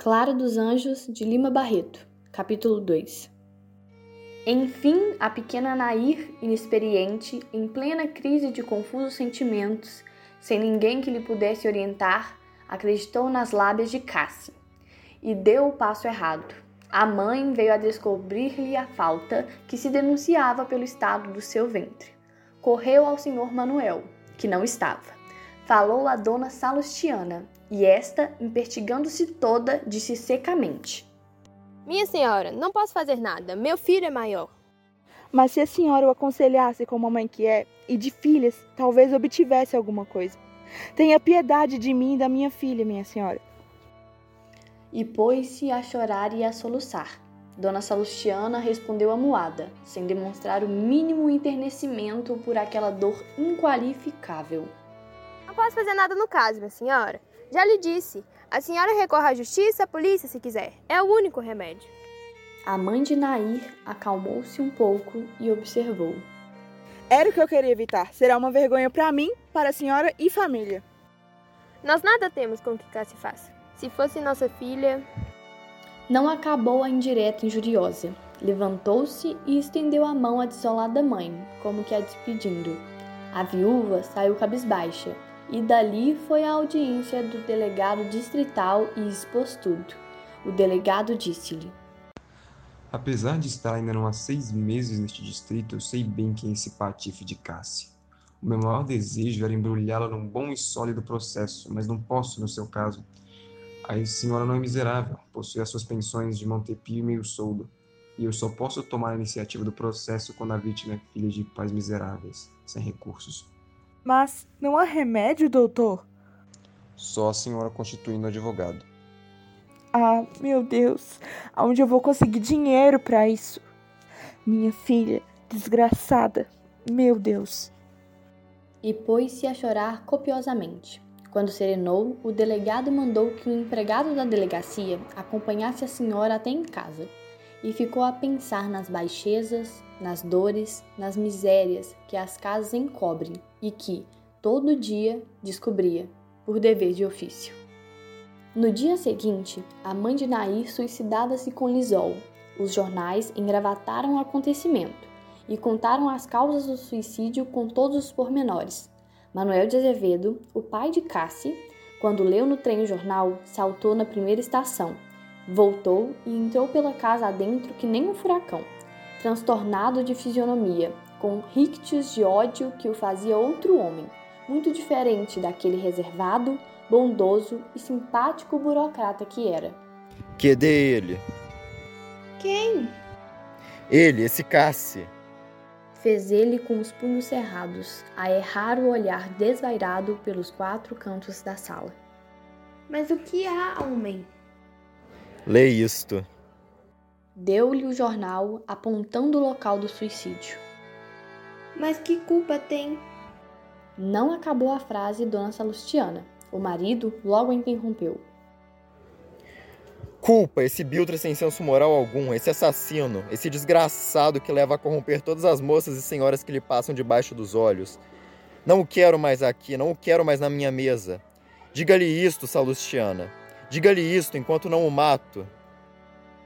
Clara dos Anjos de Lima Barreto, capítulo 2 Enfim, a pequena Nair, inexperiente, em plena crise de confusos sentimentos, sem ninguém que lhe pudesse orientar, acreditou nas lábias de Cassie e deu o passo errado. A mãe veio a descobrir-lhe a falta que se denunciava pelo estado do seu ventre. Correu ao senhor Manuel, que não estava. Falou a dona Salustiana, e esta, impertigando-se toda, disse secamente: Minha senhora, não posso fazer nada. Meu filho é maior. Mas se a senhora o aconselhasse como a mãe que é, e de filhas, talvez obtivesse alguma coisa. Tenha piedade de mim e da minha filha, minha senhora. E pôs-se a chorar e a soluçar. Dona Salustiana respondeu amuada, sem demonstrar o mínimo enternecimento por aquela dor inqualificável. Não posso fazer nada no caso, minha senhora. Já lhe disse. A senhora recorre à justiça, à polícia, se quiser. É o único remédio. A mãe de Nair acalmou-se um pouco e observou. Era o que eu queria evitar. Será uma vergonha para mim, para a senhora e família. Nós nada temos com que cá se faça. Se fosse nossa filha. Não acabou a indireta injuriosa. Levantou-se e estendeu a mão à desolada mãe, como que a despedindo. A viúva saiu cabisbaixa, e dali foi à audiência do delegado distrital e expôs tudo. O delegado disse-lhe: Apesar de estar ainda não há seis meses neste distrito, eu sei bem quem é esse patife de Cassie. O meu maior desejo era embrulhá-la num bom e sólido processo, mas não posso no seu caso. A senhora não é miserável, possui as suas pensões de Montepio e meio soldo, e eu só posso tomar a iniciativa do processo quando a vítima é filha de pais miseráveis, sem recursos. Mas não há remédio, doutor? Só a senhora constituindo advogado. Ah, meu Deus, aonde eu vou conseguir dinheiro para isso? Minha filha, desgraçada, meu Deus. E pôs-se a chorar copiosamente. Quando serenou, o delegado mandou que um empregado da delegacia acompanhasse a senhora até em casa e ficou a pensar nas baixezas, nas dores, nas misérias que as casas encobrem e que, todo dia, descobria, por dever de ofício. No dia seguinte, a mãe de Nair suicidava-se com Lisol. Os jornais engravataram o acontecimento e contaram as causas do suicídio com todos os pormenores. Manuel de Azevedo, o pai de Cassie, quando leu no trem o jornal, saltou na primeira estação, voltou e entrou pela casa adentro que nem um furacão, transtornado de fisionomia, com rictos de ódio que o fazia outro homem, muito diferente daquele reservado, bondoso e simpático burocrata que era. Que dê ele? Quem? Ele, esse Cassi. Fez ele com os punhos cerrados, a errar o olhar desvairado pelos quatro cantos da sala. Mas o que há, homem? Lê isto. Deu-lhe o jornal apontando o local do suicídio. Mas que culpa tem? Não acabou a frase Dona Salustiana. O marido logo interrompeu. Culpa esse Biltra sem senso moral algum, esse assassino, esse desgraçado que leva a corromper todas as moças e senhoras que lhe passam debaixo dos olhos. Não o quero mais aqui, não o quero mais na minha mesa. Diga-lhe isto, Salustiana. Diga-lhe isto enquanto não o mato.